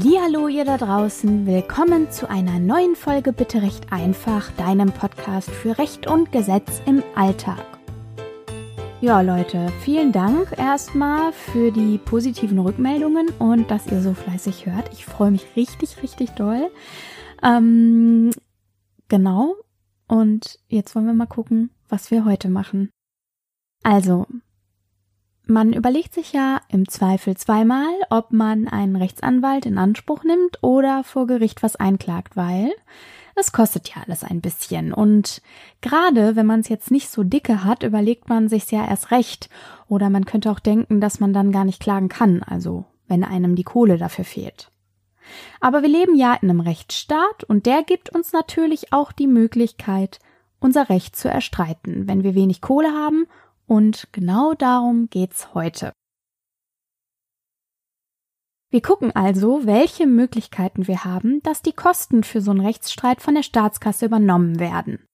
Hallo ihr da draußen, willkommen zu einer neuen Folge Bitte recht einfach, deinem Podcast für Recht und Gesetz im Alltag. Ja Leute, vielen Dank erstmal für die positiven Rückmeldungen und dass ihr so fleißig hört. Ich freue mich richtig, richtig doll. Ähm, genau. Und jetzt wollen wir mal gucken, was wir heute machen. Also, man überlegt sich ja im Zweifel zweimal, ob man einen Rechtsanwalt in Anspruch nimmt oder vor Gericht was einklagt, weil es kostet ja alles ein bisschen. Und gerade wenn man es jetzt nicht so dicke hat, überlegt man sich's ja erst recht. Oder man könnte auch denken, dass man dann gar nicht klagen kann, also wenn einem die Kohle dafür fehlt. Aber wir leben ja in einem Rechtsstaat und der gibt uns natürlich auch die Möglichkeit, unser Recht zu erstreiten, wenn wir wenig Kohle haben und genau darum geht's heute. Wir gucken also, welche Möglichkeiten wir haben, dass die Kosten für so einen Rechtsstreit von der Staatskasse übernommen werden.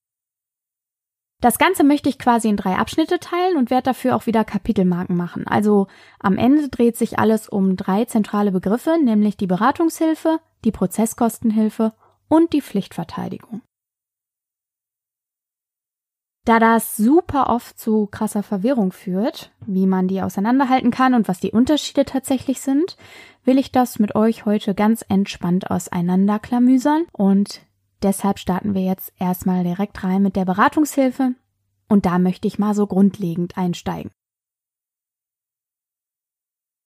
Das Ganze möchte ich quasi in drei Abschnitte teilen und werde dafür auch wieder Kapitelmarken machen. Also am Ende dreht sich alles um drei zentrale Begriffe, nämlich die Beratungshilfe, die Prozesskostenhilfe und die Pflichtverteidigung. Da das super oft zu krasser Verwirrung führt, wie man die auseinanderhalten kann und was die Unterschiede tatsächlich sind, will ich das mit euch heute ganz entspannt auseinanderklamüsern und deshalb starten wir jetzt erstmal direkt rein mit der Beratungshilfe und da möchte ich mal so grundlegend einsteigen.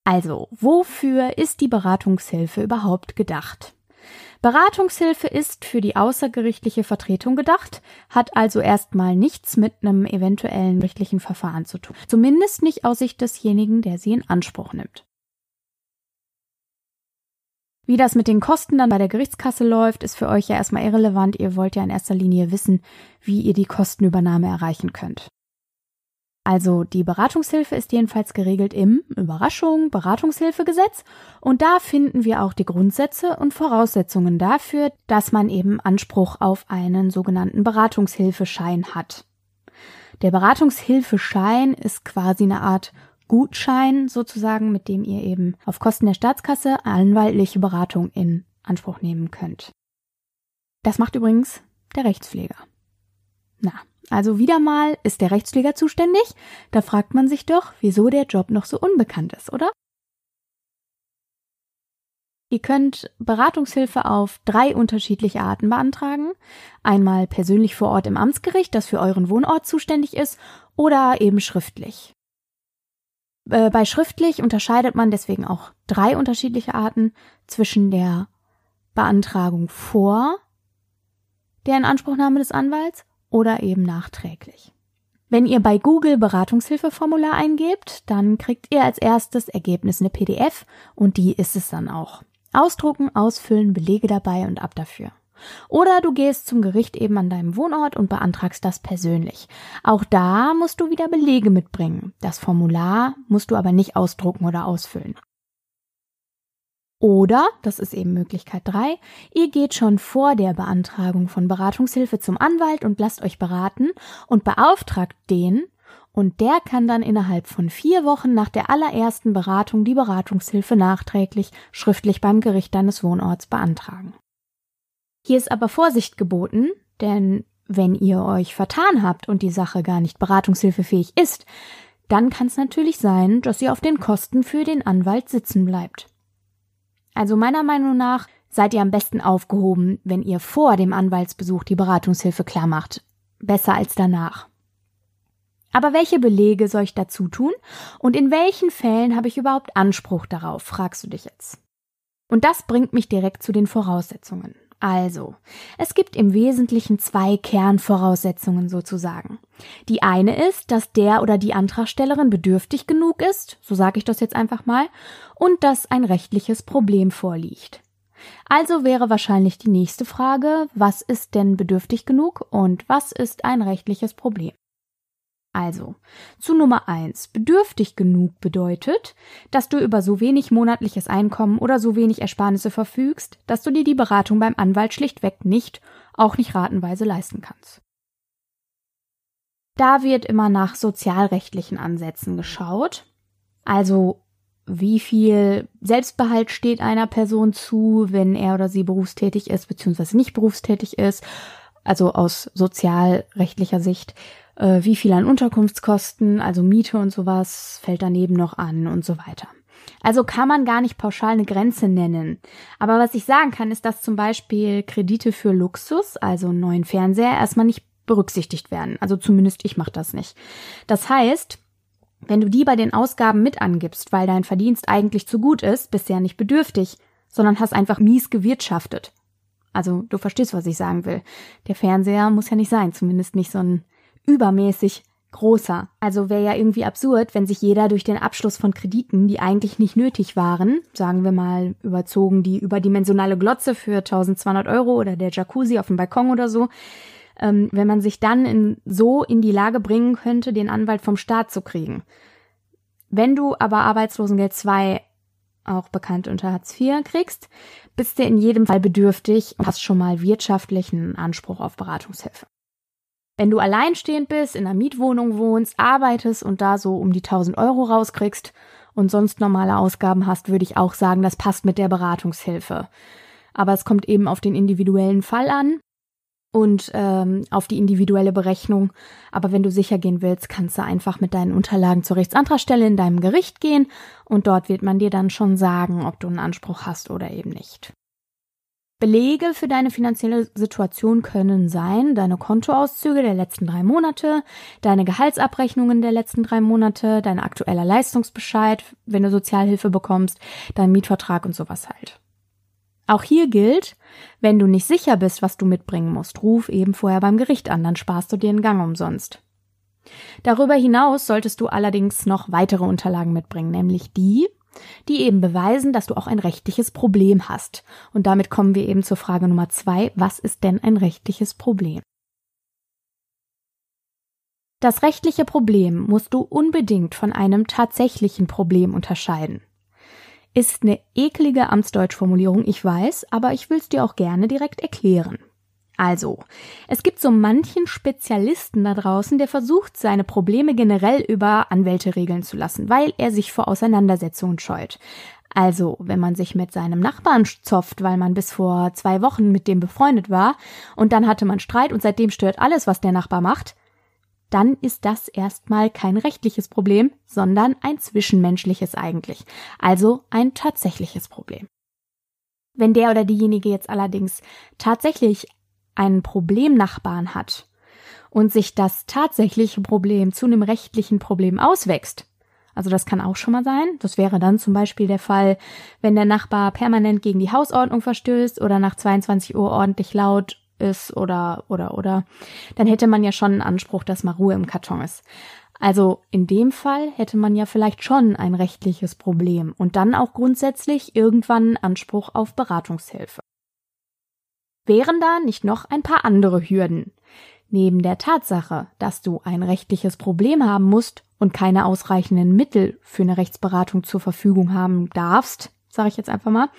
Also, wofür ist die Beratungshilfe überhaupt gedacht? Beratungshilfe ist für die außergerichtliche Vertretung gedacht, hat also erstmal nichts mit einem eventuellen gerichtlichen Verfahren zu tun. Zumindest nicht aus Sicht desjenigen, der sie in Anspruch nimmt. Wie das mit den Kosten dann bei der Gerichtskasse läuft, ist für euch ja erstmal irrelevant. Ihr wollt ja in erster Linie wissen, wie ihr die Kostenübernahme erreichen könnt. Also die Beratungshilfe ist jedenfalls geregelt im Überraschung Beratungshilfegesetz und da finden wir auch die Grundsätze und Voraussetzungen dafür, dass man eben Anspruch auf einen sogenannten Beratungshilfeschein hat. Der Beratungshilfeschein ist quasi eine Art Gutschein sozusagen, mit dem ihr eben auf Kosten der Staatskasse anwaltliche Beratung in Anspruch nehmen könnt. Das macht übrigens der Rechtspfleger. Na, also wieder mal ist der Rechtspfleger zuständig? Da fragt man sich doch, wieso der Job noch so unbekannt ist, oder? Ihr könnt Beratungshilfe auf drei unterschiedliche Arten beantragen. Einmal persönlich vor Ort im Amtsgericht, das für euren Wohnort zuständig ist, oder eben schriftlich. Äh, bei schriftlich unterscheidet man deswegen auch drei unterschiedliche Arten zwischen der Beantragung vor der Inanspruchnahme des Anwalts oder eben nachträglich. Wenn ihr bei Google Beratungshilfeformular eingebt, dann kriegt ihr als erstes Ergebnis eine PDF und die ist es dann auch. Ausdrucken, ausfüllen, Belege dabei und ab dafür. Oder du gehst zum Gericht eben an deinem Wohnort und beantragst das persönlich. Auch da musst du wieder Belege mitbringen. Das Formular musst du aber nicht ausdrucken oder ausfüllen. Oder, das ist eben Möglichkeit drei, ihr geht schon vor der Beantragung von Beratungshilfe zum Anwalt und lasst euch beraten und beauftragt den, und der kann dann innerhalb von vier Wochen nach der allerersten Beratung die Beratungshilfe nachträglich schriftlich beim Gericht deines Wohnorts beantragen. Hier ist aber Vorsicht geboten, denn wenn ihr euch vertan habt und die Sache gar nicht beratungshilfefähig ist, dann kann es natürlich sein, dass ihr auf den Kosten für den Anwalt sitzen bleibt. Also meiner Meinung nach seid ihr am besten aufgehoben, wenn ihr vor dem Anwaltsbesuch die Beratungshilfe klar macht. Besser als danach. Aber welche Belege soll ich dazu tun? Und in welchen Fällen habe ich überhaupt Anspruch darauf, fragst du dich jetzt. Und das bringt mich direkt zu den Voraussetzungen. Also, es gibt im Wesentlichen zwei Kernvoraussetzungen sozusagen. Die eine ist, dass der oder die Antragstellerin bedürftig genug ist, so sage ich das jetzt einfach mal, und dass ein rechtliches Problem vorliegt. Also wäre wahrscheinlich die nächste Frage, was ist denn bedürftig genug und was ist ein rechtliches Problem? Also, zu Nummer eins: Bedürftig genug bedeutet, dass du über so wenig monatliches Einkommen oder so wenig Ersparnisse verfügst, dass du dir die Beratung beim Anwalt schlichtweg nicht, auch nicht ratenweise leisten kannst. Da wird immer nach sozialrechtlichen Ansätzen geschaut. Also wie viel Selbstbehalt steht einer Person zu, wenn er oder sie berufstätig ist, beziehungsweise nicht berufstätig ist, also aus sozialrechtlicher Sicht, äh, wie viel an Unterkunftskosten, also Miete und sowas, fällt daneben noch an und so weiter. Also kann man gar nicht pauschal eine Grenze nennen. Aber was ich sagen kann, ist, dass zum Beispiel Kredite für Luxus, also einen neuen Fernseher, erstmal nicht berücksichtigt werden. Also zumindest ich mache das nicht. Das heißt, wenn du die bei den Ausgaben mit angibst, weil dein Verdienst eigentlich zu gut ist, bist du ja nicht bedürftig, sondern hast einfach mies gewirtschaftet. Also du verstehst, was ich sagen will. Der Fernseher muss ja nicht sein, zumindest nicht so ein übermäßig großer. Also wäre ja irgendwie absurd, wenn sich jeder durch den Abschluss von Krediten, die eigentlich nicht nötig waren, sagen wir mal überzogen die überdimensionale Glotze für 1200 Euro oder der Jacuzzi auf dem Balkon oder so, ähm, wenn man sich dann in, so in die Lage bringen könnte, den Anwalt vom Staat zu kriegen. Wenn du aber Arbeitslosengeld 2, auch bekannt unter Hartz IV, kriegst, bist du in jedem Fall bedürftig und hast schon mal wirtschaftlichen Anspruch auf Beratungshilfe. Wenn du alleinstehend bist, in einer Mietwohnung wohnst, arbeitest und da so um die 1000 Euro rauskriegst und sonst normale Ausgaben hast, würde ich auch sagen, das passt mit der Beratungshilfe. Aber es kommt eben auf den individuellen Fall an und ähm, auf die individuelle Berechnung. Aber wenn du sicher gehen willst, kannst du einfach mit deinen Unterlagen zur Rechtsantragstelle in deinem Gericht gehen und dort wird man dir dann schon sagen, ob du einen Anspruch hast oder eben nicht. Belege für deine finanzielle Situation können sein deine Kontoauszüge der letzten drei Monate, deine Gehaltsabrechnungen der letzten drei Monate, dein aktueller Leistungsbescheid, wenn du Sozialhilfe bekommst, dein Mietvertrag und sowas halt. Auch hier gilt, wenn du nicht sicher bist, was du mitbringen musst, ruf eben vorher beim Gericht an, dann sparst du dir einen Gang umsonst. Darüber hinaus solltest du allerdings noch weitere Unterlagen mitbringen, nämlich die, die eben beweisen, dass du auch ein rechtliches Problem hast. Und damit kommen wir eben zur Frage Nummer zwei, was ist denn ein rechtliches Problem? Das rechtliche Problem musst du unbedingt von einem tatsächlichen Problem unterscheiden. Ist eine eklige Amtsdeutschformulierung, ich weiß, aber ich will es dir auch gerne direkt erklären. Also, es gibt so manchen Spezialisten da draußen, der versucht, seine Probleme generell über Anwälte regeln zu lassen, weil er sich vor Auseinandersetzungen scheut. Also, wenn man sich mit seinem Nachbarn zopft, weil man bis vor zwei Wochen mit dem befreundet war, und dann hatte man Streit und seitdem stört alles, was der Nachbar macht, dann ist das erstmal kein rechtliches Problem, sondern ein zwischenmenschliches eigentlich, also ein tatsächliches Problem. Wenn der oder diejenige jetzt allerdings tatsächlich einen Problemnachbarn hat und sich das tatsächliche Problem zu einem rechtlichen Problem auswächst, also das kann auch schon mal sein. Das wäre dann zum Beispiel der Fall, wenn der Nachbar permanent gegen die Hausordnung verstößt oder nach 22 Uhr ordentlich laut ist oder, oder, oder, dann hätte man ja schon einen Anspruch, dass mal Ruhe im Karton ist. Also in dem Fall hätte man ja vielleicht schon ein rechtliches Problem und dann auch grundsätzlich irgendwann Anspruch auf Beratungshilfe. Wären da nicht noch ein paar andere Hürden? Neben der Tatsache, dass du ein rechtliches Problem haben musst und keine ausreichenden Mittel für eine Rechtsberatung zur Verfügung haben darfst, sage ich jetzt einfach mal,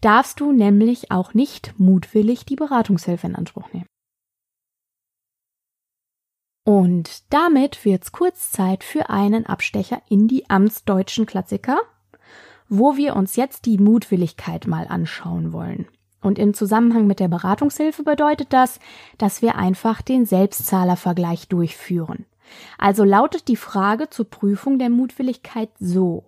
darfst du nämlich auch nicht mutwillig die Beratungshilfe in Anspruch nehmen. Und damit wird's kurz Zeit für einen Abstecher in die amtsdeutschen Klassiker, wo wir uns jetzt die Mutwilligkeit mal anschauen wollen. Und im Zusammenhang mit der Beratungshilfe bedeutet das, dass wir einfach den Selbstzahlervergleich durchführen. Also lautet die Frage zur Prüfung der Mutwilligkeit so.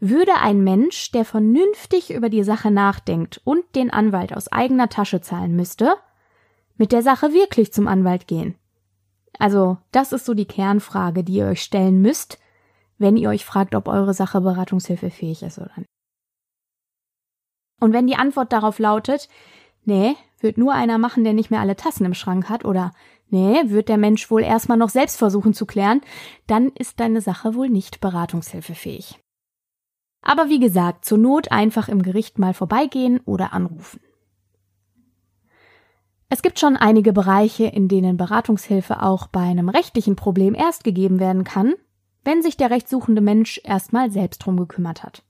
Würde ein Mensch, der vernünftig über die Sache nachdenkt und den Anwalt aus eigener Tasche zahlen müsste, mit der Sache wirklich zum Anwalt gehen? Also, das ist so die Kernfrage, die ihr euch stellen müsst, wenn ihr euch fragt, ob eure Sache beratungshilfefähig ist oder nicht. Und wenn die Antwort darauf lautet, nee, wird nur einer machen, der nicht mehr alle Tassen im Schrank hat, oder nee, wird der Mensch wohl erstmal noch selbst versuchen zu klären, dann ist deine Sache wohl nicht beratungshilfefähig. Aber wie gesagt, zur Not einfach im Gericht mal vorbeigehen oder anrufen. Es gibt schon einige Bereiche, in denen Beratungshilfe auch bei einem rechtlichen Problem erst gegeben werden kann, wenn sich der rechtssuchende Mensch erstmal selbst drum gekümmert hat.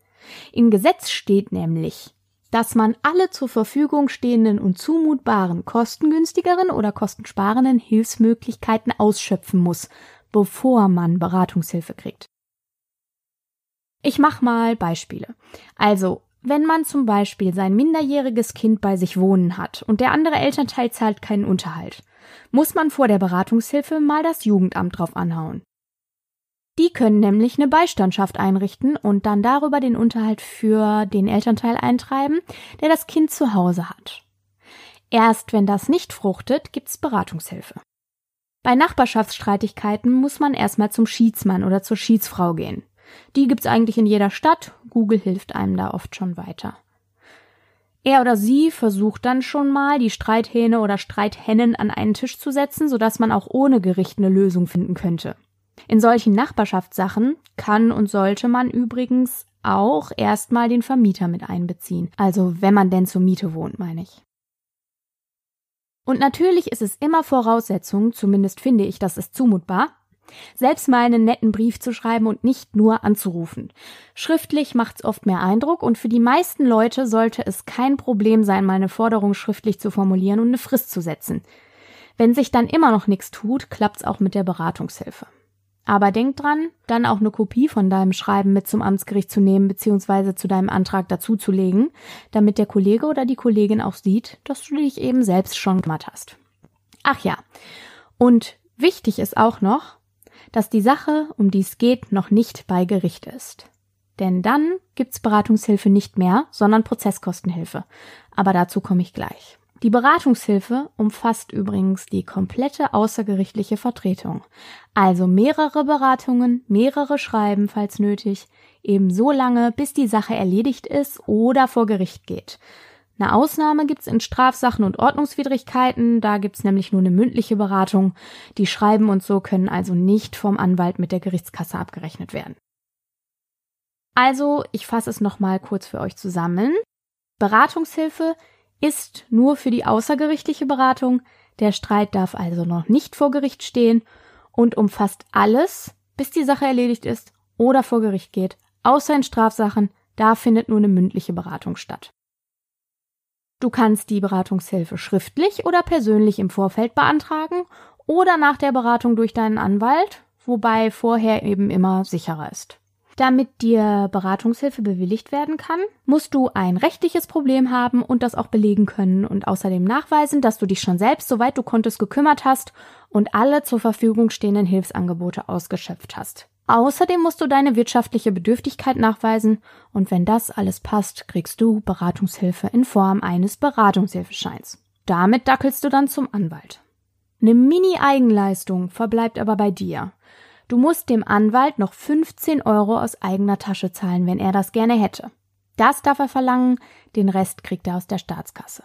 Im Gesetz steht nämlich, dass man alle zur Verfügung stehenden und zumutbaren kostengünstigeren oder kostensparenden Hilfsmöglichkeiten ausschöpfen muss, bevor man Beratungshilfe kriegt. Ich mach mal Beispiele. Also, wenn man zum Beispiel sein minderjähriges Kind bei sich wohnen hat und der andere Elternteil zahlt keinen Unterhalt, muss man vor der Beratungshilfe mal das Jugendamt drauf anhauen. Die können nämlich eine Beistandschaft einrichten und dann darüber den Unterhalt für den Elternteil eintreiben, der das Kind zu Hause hat. Erst wenn das nicht fruchtet, gibt's Beratungshilfe. Bei Nachbarschaftsstreitigkeiten muss man erstmal zum Schiedsmann oder zur Schiedsfrau gehen. Die gibt's eigentlich in jeder Stadt, Google hilft einem da oft schon weiter. Er oder sie versucht dann schon mal, die Streithähne oder Streithennen an einen Tisch zu setzen, sodass man auch ohne Gericht eine Lösung finden könnte. In solchen Nachbarschaftssachen kann und sollte man übrigens auch erstmal den Vermieter mit einbeziehen. Also wenn man denn zur Miete wohnt, meine ich. Und natürlich ist es immer Voraussetzung, zumindest finde ich, das ist zumutbar, selbst mal einen netten Brief zu schreiben und nicht nur anzurufen. Schriftlich macht's oft mehr Eindruck und für die meisten Leute sollte es kein Problem sein, mal eine Forderung schriftlich zu formulieren und eine Frist zu setzen. Wenn sich dann immer noch nichts tut, klappt's auch mit der Beratungshilfe. Aber denk dran, dann auch eine Kopie von deinem Schreiben mit zum Amtsgericht zu nehmen bzw. zu deinem Antrag dazuzulegen, damit der Kollege oder die Kollegin auch sieht, dass du dich eben selbst schon gemacht hast. Ach ja, und wichtig ist auch noch, dass die Sache, um die es geht, noch nicht bei Gericht ist. Denn dann gibt's Beratungshilfe nicht mehr, sondern Prozesskostenhilfe. Aber dazu komme ich gleich. Die Beratungshilfe umfasst übrigens die komplette außergerichtliche Vertretung. Also mehrere Beratungen, mehrere Schreiben, falls nötig, eben so lange, bis die Sache erledigt ist oder vor Gericht geht. Eine Ausnahme gibt's in Strafsachen und Ordnungswidrigkeiten, da gibt's nämlich nur eine mündliche Beratung. Die Schreiben und so können also nicht vom Anwalt mit der Gerichtskasse abgerechnet werden. Also, ich fasse es nochmal kurz für euch zusammen. Beratungshilfe ist nur für die außergerichtliche Beratung, der Streit darf also noch nicht vor Gericht stehen und umfasst alles, bis die Sache erledigt ist oder vor Gericht geht, außer in Strafsachen, da findet nur eine mündliche Beratung statt. Du kannst die Beratungshilfe schriftlich oder persönlich im Vorfeld beantragen oder nach der Beratung durch deinen Anwalt, wobei vorher eben immer sicherer ist. Damit dir Beratungshilfe bewilligt werden kann, musst du ein rechtliches Problem haben und das auch belegen können und außerdem nachweisen, dass du dich schon selbst, soweit du konntest, gekümmert hast und alle zur Verfügung stehenden Hilfsangebote ausgeschöpft hast. Außerdem musst du deine wirtschaftliche Bedürftigkeit nachweisen und wenn das alles passt, kriegst du Beratungshilfe in Form eines Beratungshilfescheins. Damit dackelst du dann zum Anwalt. Eine Mini-Eigenleistung verbleibt aber bei dir. Du musst dem Anwalt noch 15 Euro aus eigener Tasche zahlen, wenn er das gerne hätte. Das darf er verlangen, den Rest kriegt er aus der Staatskasse.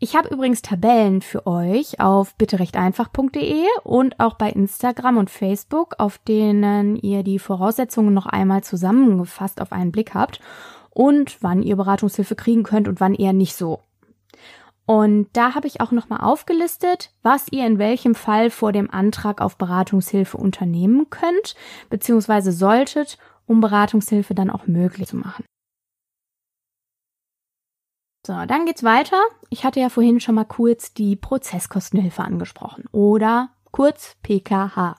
Ich habe übrigens Tabellen für euch auf bitterechteinfach.de und auch bei Instagram und Facebook, auf denen ihr die Voraussetzungen noch einmal zusammengefasst auf einen Blick habt und wann ihr Beratungshilfe kriegen könnt und wann eher nicht so. Und da habe ich auch nochmal aufgelistet, was ihr in welchem Fall vor dem Antrag auf Beratungshilfe unternehmen könnt, beziehungsweise solltet, um Beratungshilfe dann auch möglich zu machen. So, dann geht's weiter. Ich hatte ja vorhin schon mal kurz die Prozesskostenhilfe angesprochen oder kurz PKH.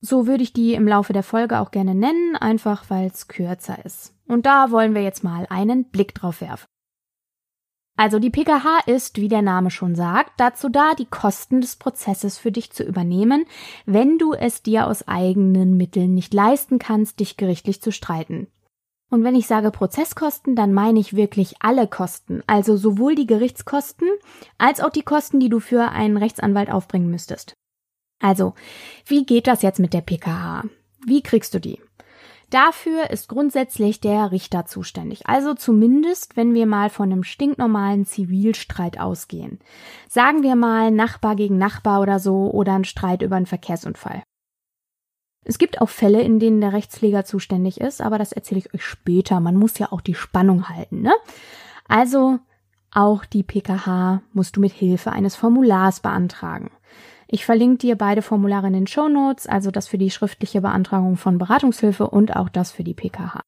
So würde ich die im Laufe der Folge auch gerne nennen, einfach weil es kürzer ist. Und da wollen wir jetzt mal einen Blick drauf werfen. Also die PKH ist, wie der Name schon sagt, dazu da, die Kosten des Prozesses für dich zu übernehmen, wenn du es dir aus eigenen Mitteln nicht leisten kannst, dich gerichtlich zu streiten. Und wenn ich sage Prozesskosten, dann meine ich wirklich alle Kosten, also sowohl die Gerichtskosten als auch die Kosten, die du für einen Rechtsanwalt aufbringen müsstest. Also, wie geht das jetzt mit der PKH? Wie kriegst du die? Dafür ist grundsätzlich der Richter zuständig. Also zumindest, wenn wir mal von einem stinknormalen Zivilstreit ausgehen. Sagen wir mal Nachbar gegen Nachbar oder so oder ein Streit über einen Verkehrsunfall. Es gibt auch Fälle, in denen der Rechtspfleger zuständig ist, aber das erzähle ich euch später. Man muss ja auch die Spannung halten, ne? Also auch die PKH musst du mit Hilfe eines Formulars beantragen. Ich verlinke dir beide Formulare in den Show Notes, also das für die schriftliche Beantragung von Beratungshilfe und auch das für die PKH.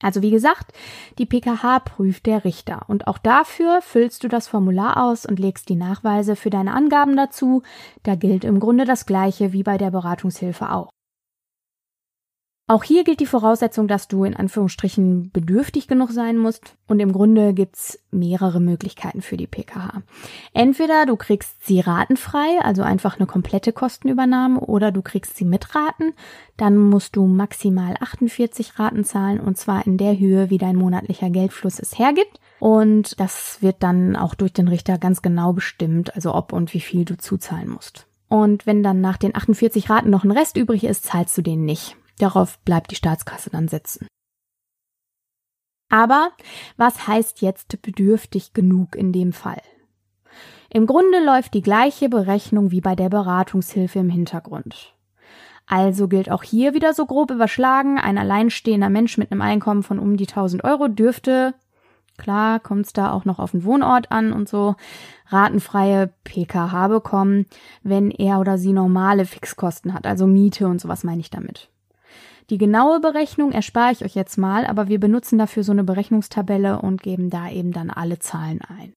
Also wie gesagt, die PKH prüft der Richter und auch dafür füllst du das Formular aus und legst die Nachweise für deine Angaben dazu. Da gilt im Grunde das gleiche wie bei der Beratungshilfe auch. Auch hier gilt die Voraussetzung, dass du in Anführungsstrichen bedürftig genug sein musst. Und im Grunde gibt's mehrere Möglichkeiten für die PKH. Entweder du kriegst sie ratenfrei, also einfach eine komplette Kostenübernahme, oder du kriegst sie mit Raten. Dann musst du maximal 48 Raten zahlen und zwar in der Höhe, wie dein monatlicher Geldfluss es hergibt. Und das wird dann auch durch den Richter ganz genau bestimmt, also ob und wie viel du zuzahlen musst. Und wenn dann nach den 48 Raten noch ein Rest übrig ist, zahlst du den nicht. Darauf bleibt die Staatskasse dann sitzen. Aber was heißt jetzt bedürftig genug in dem Fall? Im Grunde läuft die gleiche Berechnung wie bei der Beratungshilfe im Hintergrund. Also gilt auch hier wieder so grob überschlagen, ein alleinstehender Mensch mit einem Einkommen von um die 1000 Euro dürfte, klar kommt es da auch noch auf den Wohnort an und so, ratenfreie PKH bekommen, wenn er oder sie normale Fixkosten hat, also Miete und sowas meine ich damit. Die genaue Berechnung erspare ich euch jetzt mal, aber wir benutzen dafür so eine Berechnungstabelle und geben da eben dann alle Zahlen ein.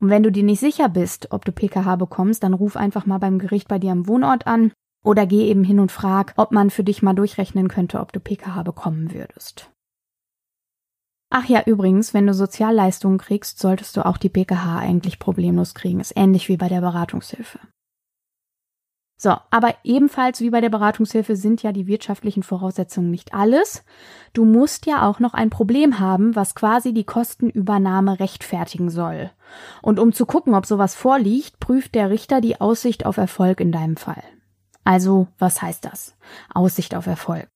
Und wenn du dir nicht sicher bist, ob du PKH bekommst, dann ruf einfach mal beim Gericht bei dir am Wohnort an oder geh eben hin und frag, ob man für dich mal durchrechnen könnte, ob du PKH bekommen würdest. Ach ja, übrigens, wenn du Sozialleistungen kriegst, solltest du auch die PKH eigentlich problemlos kriegen. Ist ähnlich wie bei der Beratungshilfe. So, aber ebenfalls wie bei der Beratungshilfe sind ja die wirtschaftlichen Voraussetzungen nicht alles. Du musst ja auch noch ein Problem haben, was quasi die Kostenübernahme rechtfertigen soll. Und um zu gucken, ob sowas vorliegt, prüft der Richter die Aussicht auf Erfolg in deinem Fall. Also, was heißt das? Aussicht auf Erfolg.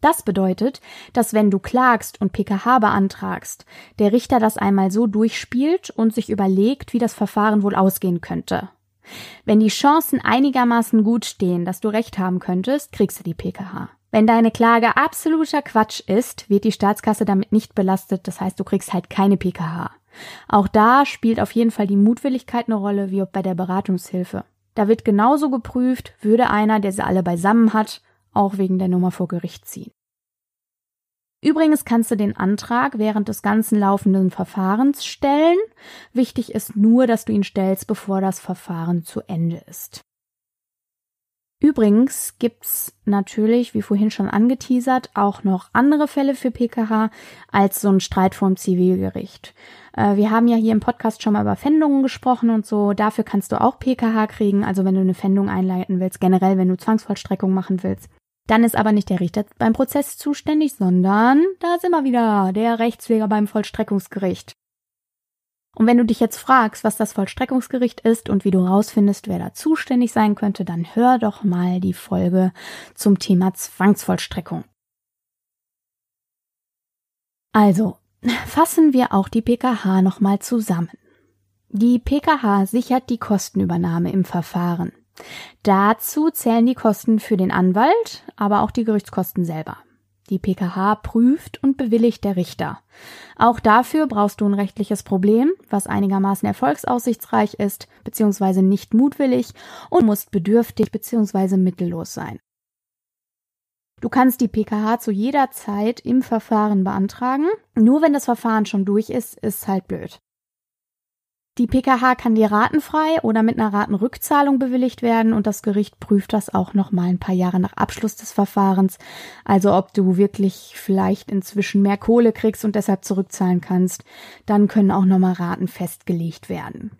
Das bedeutet, dass wenn du klagst und PKH beantragst, der Richter das einmal so durchspielt und sich überlegt, wie das Verfahren wohl ausgehen könnte. Wenn die Chancen einigermaßen gut stehen, dass du recht haben könntest, kriegst du die PKH. Wenn deine Klage absoluter Quatsch ist, wird die Staatskasse damit nicht belastet, das heißt, du kriegst halt keine PKH. Auch da spielt auf jeden Fall die Mutwilligkeit eine Rolle, wie bei der Beratungshilfe. Da wird genauso geprüft, würde einer, der sie alle beisammen hat, auch wegen der Nummer vor Gericht ziehen. Übrigens kannst du den Antrag während des ganzen laufenden Verfahrens stellen. Wichtig ist nur, dass du ihn stellst, bevor das Verfahren zu Ende ist. Übrigens gibt's natürlich, wie vorhin schon angeteasert, auch noch andere Fälle für PKH als so ein Streit vorm Zivilgericht. Äh, wir haben ja hier im Podcast schon mal über Fändungen gesprochen und so. Dafür kannst du auch PKH kriegen, also wenn du eine Fändung einleiten willst, generell wenn du Zwangsvollstreckung machen willst. Dann ist aber nicht der Richter beim Prozess zuständig, sondern da ist immer wieder der Rechtspfleger beim Vollstreckungsgericht. Und wenn du dich jetzt fragst, was das Vollstreckungsgericht ist und wie du rausfindest, wer da zuständig sein könnte, dann hör doch mal die Folge zum Thema Zwangsvollstreckung. Also, fassen wir auch die PKH nochmal zusammen. Die PKH sichert die Kostenübernahme im Verfahren. Dazu zählen die Kosten für den Anwalt, aber auch die Gerichtskosten selber. Die PKH prüft und bewilligt der Richter. Auch dafür brauchst du ein rechtliches Problem, was einigermaßen erfolgsaussichtsreich ist, beziehungsweise nicht mutwillig und musst bedürftig beziehungsweise mittellos sein. Du kannst die PKH zu jeder Zeit im Verfahren beantragen. Nur wenn das Verfahren schon durch ist, ist halt blöd. Die PKH kann dir ratenfrei oder mit einer Ratenrückzahlung bewilligt werden und das Gericht prüft das auch noch mal ein paar Jahre nach Abschluss des Verfahrens, also ob du wirklich vielleicht inzwischen mehr Kohle kriegst und deshalb zurückzahlen kannst, dann können auch noch mal Raten festgelegt werden.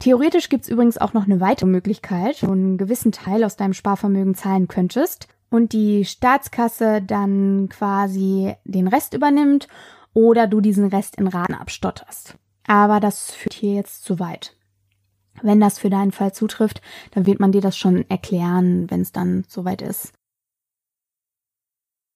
Theoretisch gibt's übrigens auch noch eine weitere Möglichkeit, wo du einen gewissen Teil aus deinem Sparvermögen zahlen könntest und die Staatskasse dann quasi den Rest übernimmt oder du diesen Rest in Raten abstotterst. Aber das führt hier jetzt zu weit. Wenn das für deinen Fall zutrifft, dann wird man dir das schon erklären, wenn es dann soweit ist.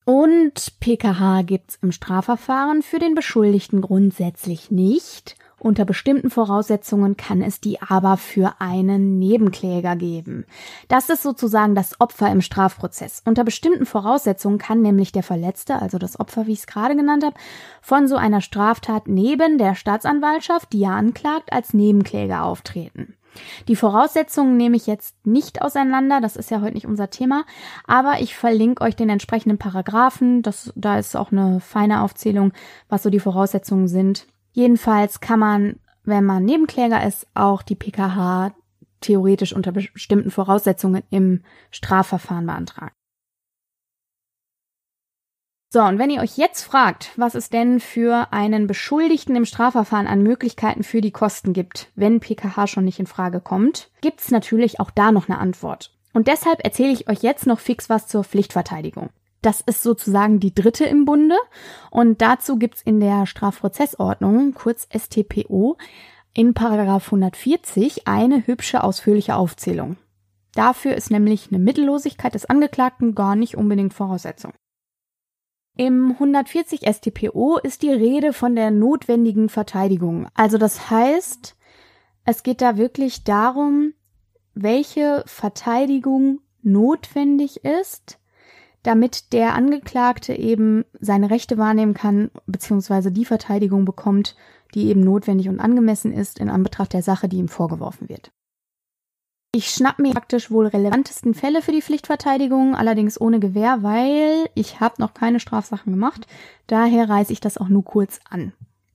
Und PKH gibt's im Strafverfahren für den Beschuldigten grundsätzlich nicht. Unter bestimmten Voraussetzungen kann es die aber für einen Nebenkläger geben. Das ist sozusagen das Opfer im Strafprozess. Unter bestimmten Voraussetzungen kann nämlich der Verletzte, also das Opfer, wie ich es gerade genannt habe, von so einer Straftat neben der Staatsanwaltschaft, die ja anklagt, als Nebenkläger auftreten. Die Voraussetzungen nehme ich jetzt nicht auseinander, das ist ja heute nicht unser Thema, aber ich verlinke euch den entsprechenden Paragraphen, das, da ist auch eine feine Aufzählung, was so die Voraussetzungen sind. Jedenfalls kann man, wenn man Nebenkläger ist, auch die PKH theoretisch unter bestimmten Voraussetzungen im Strafverfahren beantragen. So, und wenn ihr euch jetzt fragt, was es denn für einen Beschuldigten im Strafverfahren an Möglichkeiten für die Kosten gibt, wenn PKH schon nicht in Frage kommt, gibt's natürlich auch da noch eine Antwort. Und deshalb erzähle ich euch jetzt noch fix was zur Pflichtverteidigung. Das ist sozusagen die dritte im Bunde. Und dazu gibt's in der Strafprozessordnung, kurz STPO, in Paragraph 140 eine hübsche ausführliche Aufzählung. Dafür ist nämlich eine Mittellosigkeit des Angeklagten gar nicht unbedingt Voraussetzung. Im 140 StPO ist die Rede von der notwendigen Verteidigung. Also das heißt, es geht da wirklich darum, welche Verteidigung notwendig ist, damit der Angeklagte eben seine Rechte wahrnehmen kann, beziehungsweise die Verteidigung bekommt, die eben notwendig und angemessen ist in Anbetracht der Sache, die ihm vorgeworfen wird. Ich schnapp mir praktisch wohl relevantesten Fälle für die Pflichtverteidigung, allerdings ohne Gewähr, weil ich habe noch keine Strafsachen gemacht. Daher reiße ich das auch nur kurz an.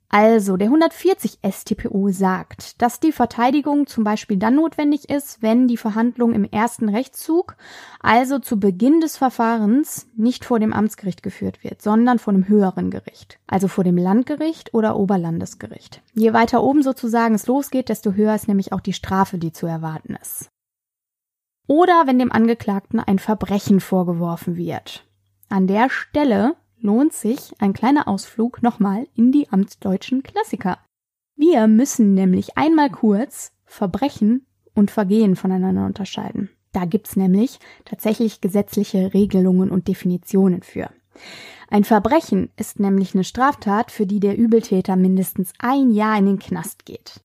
Also, der 140 StPO sagt, dass die Verteidigung zum Beispiel dann notwendig ist, wenn die Verhandlung im ersten Rechtszug, also zu Beginn des Verfahrens, nicht vor dem Amtsgericht geführt wird, sondern vor einem höheren Gericht, also vor dem Landgericht oder Oberlandesgericht. Je weiter oben sozusagen es losgeht, desto höher ist nämlich auch die Strafe, die zu erwarten ist. Oder wenn dem Angeklagten ein Verbrechen vorgeworfen wird. An der Stelle lohnt sich ein kleiner Ausflug nochmal in die amtsdeutschen Klassiker. Wir müssen nämlich einmal kurz Verbrechen und Vergehen voneinander unterscheiden. Da gibt's nämlich tatsächlich gesetzliche Regelungen und Definitionen für. Ein Verbrechen ist nämlich eine Straftat, für die der Übeltäter mindestens ein Jahr in den Knast geht.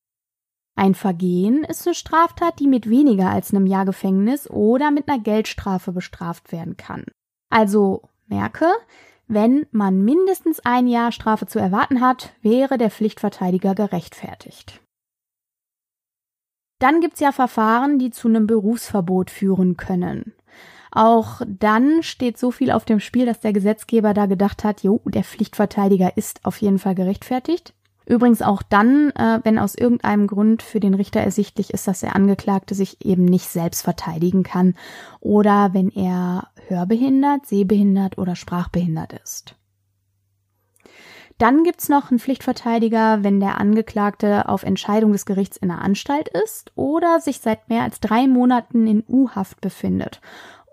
Ein Vergehen ist eine Straftat, die mit weniger als einem Jahr Gefängnis oder mit einer Geldstrafe bestraft werden kann. Also merke, wenn man mindestens ein Jahr Strafe zu erwarten hat, wäre der Pflichtverteidiger gerechtfertigt. Dann gibt's ja Verfahren, die zu einem Berufsverbot führen können. Auch dann steht so viel auf dem Spiel, dass der Gesetzgeber da gedacht hat, jo, der Pflichtverteidiger ist auf jeden Fall gerechtfertigt. Übrigens auch dann, äh, wenn aus irgendeinem Grund für den Richter ersichtlich ist, dass der Angeklagte sich eben nicht selbst verteidigen kann oder wenn er hörbehindert, sehbehindert oder sprachbehindert ist. Dann gibt's noch einen Pflichtverteidiger, wenn der Angeklagte auf Entscheidung des Gerichts in der Anstalt ist oder sich seit mehr als drei Monaten in U-Haft befindet.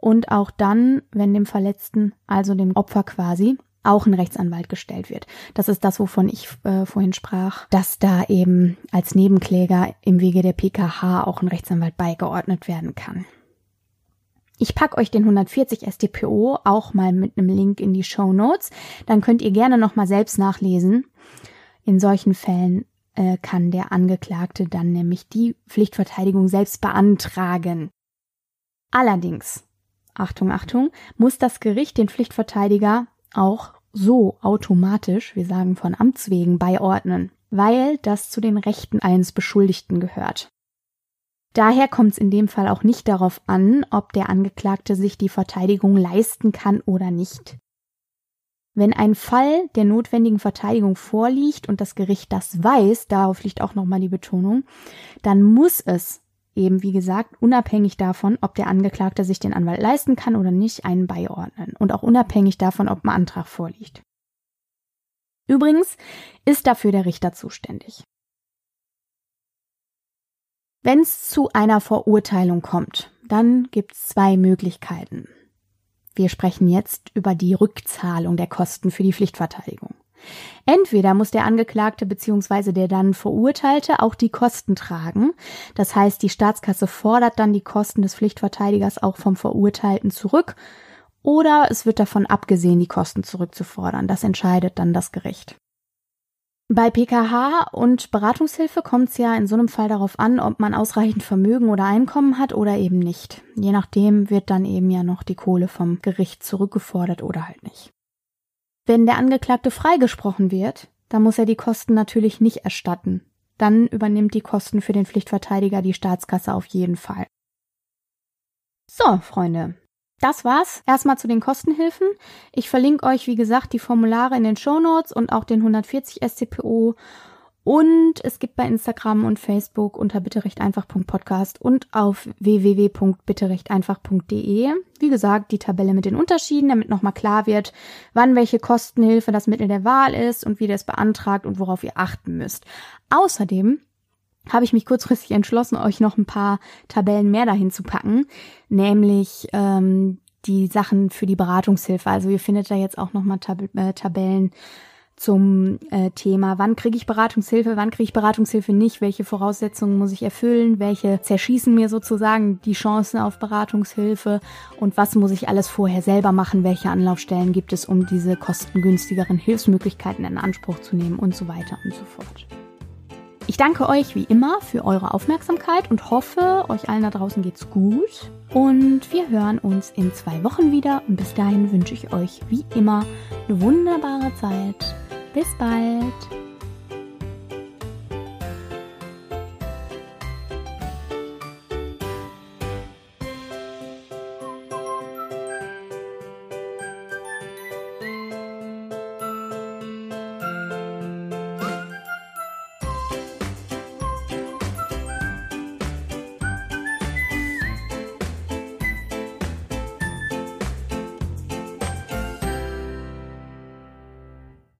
Und auch dann, wenn dem Verletzten, also dem Opfer quasi, auch ein Rechtsanwalt gestellt wird. Das ist das, wovon ich äh, vorhin sprach, dass da eben als Nebenkläger im Wege der PKH auch ein Rechtsanwalt beigeordnet werden kann. Ich pack euch den 140 StPO auch mal mit einem Link in die Show Notes. Dann könnt ihr gerne noch mal selbst nachlesen. In solchen Fällen äh, kann der Angeklagte dann nämlich die Pflichtverteidigung selbst beantragen. Allerdings, Achtung, Achtung, muss das Gericht den Pflichtverteidiger auch so automatisch, wir sagen von Amts wegen, beiordnen, weil das zu den Rechten eines Beschuldigten gehört. Daher kommt es in dem Fall auch nicht darauf an, ob der Angeklagte sich die Verteidigung leisten kann oder nicht. Wenn ein Fall der notwendigen Verteidigung vorliegt und das Gericht das weiß, darauf liegt auch nochmal die Betonung, dann muss es eben, wie gesagt, unabhängig davon, ob der Angeklagte sich den Anwalt leisten kann oder nicht, einen beiordnen und auch unabhängig davon, ob ein Antrag vorliegt. Übrigens ist dafür der Richter zuständig. Wenn es zu einer Verurteilung kommt, dann gibt es zwei Möglichkeiten. Wir sprechen jetzt über die Rückzahlung der Kosten für die Pflichtverteidigung. Entweder muss der Angeklagte bzw. der dann Verurteilte auch die Kosten tragen. Das heißt, die Staatskasse fordert dann die Kosten des Pflichtverteidigers auch vom Verurteilten zurück. Oder es wird davon abgesehen, die Kosten zurückzufordern. Das entscheidet dann das Gericht. Bei PKH und Beratungshilfe kommt es ja in so einem Fall darauf an, ob man ausreichend Vermögen oder Einkommen hat oder eben nicht. Je nachdem wird dann eben ja noch die Kohle vom Gericht zurückgefordert oder halt nicht. Wenn der Angeklagte freigesprochen wird, dann muss er die Kosten natürlich nicht erstatten. Dann übernimmt die Kosten für den Pflichtverteidiger die Staatskasse auf jeden Fall. So, Freunde. Das war's erstmal zu den Kostenhilfen. Ich verlinke euch, wie gesagt, die Formulare in den Show Notes und auch den 140 SCPO Und es gibt bei Instagram und Facebook unter bitterechteinfach.podcast und auf www.bitterechteinfach.de, wie gesagt, die Tabelle mit den Unterschieden, damit nochmal klar wird, wann welche Kostenhilfe das Mittel der Wahl ist und wie ihr es beantragt und worauf ihr achten müsst. Außerdem habe ich mich kurzfristig entschlossen, euch noch ein paar Tabellen mehr dahin zu packen, nämlich ähm, die Sachen für die Beratungshilfe. Also ihr findet da jetzt auch nochmal Tab äh, Tabellen zum äh, Thema, wann kriege ich Beratungshilfe, wann kriege ich Beratungshilfe nicht, welche Voraussetzungen muss ich erfüllen, welche zerschießen mir sozusagen die Chancen auf Beratungshilfe und was muss ich alles vorher selber machen, welche Anlaufstellen gibt es, um diese kostengünstigeren Hilfsmöglichkeiten in Anspruch zu nehmen und so weiter und so fort. Ich danke euch wie immer für eure Aufmerksamkeit und hoffe, euch allen da draußen geht's gut. Und wir hören uns in zwei Wochen wieder. Und bis dahin wünsche ich euch wie immer eine wunderbare Zeit. Bis bald.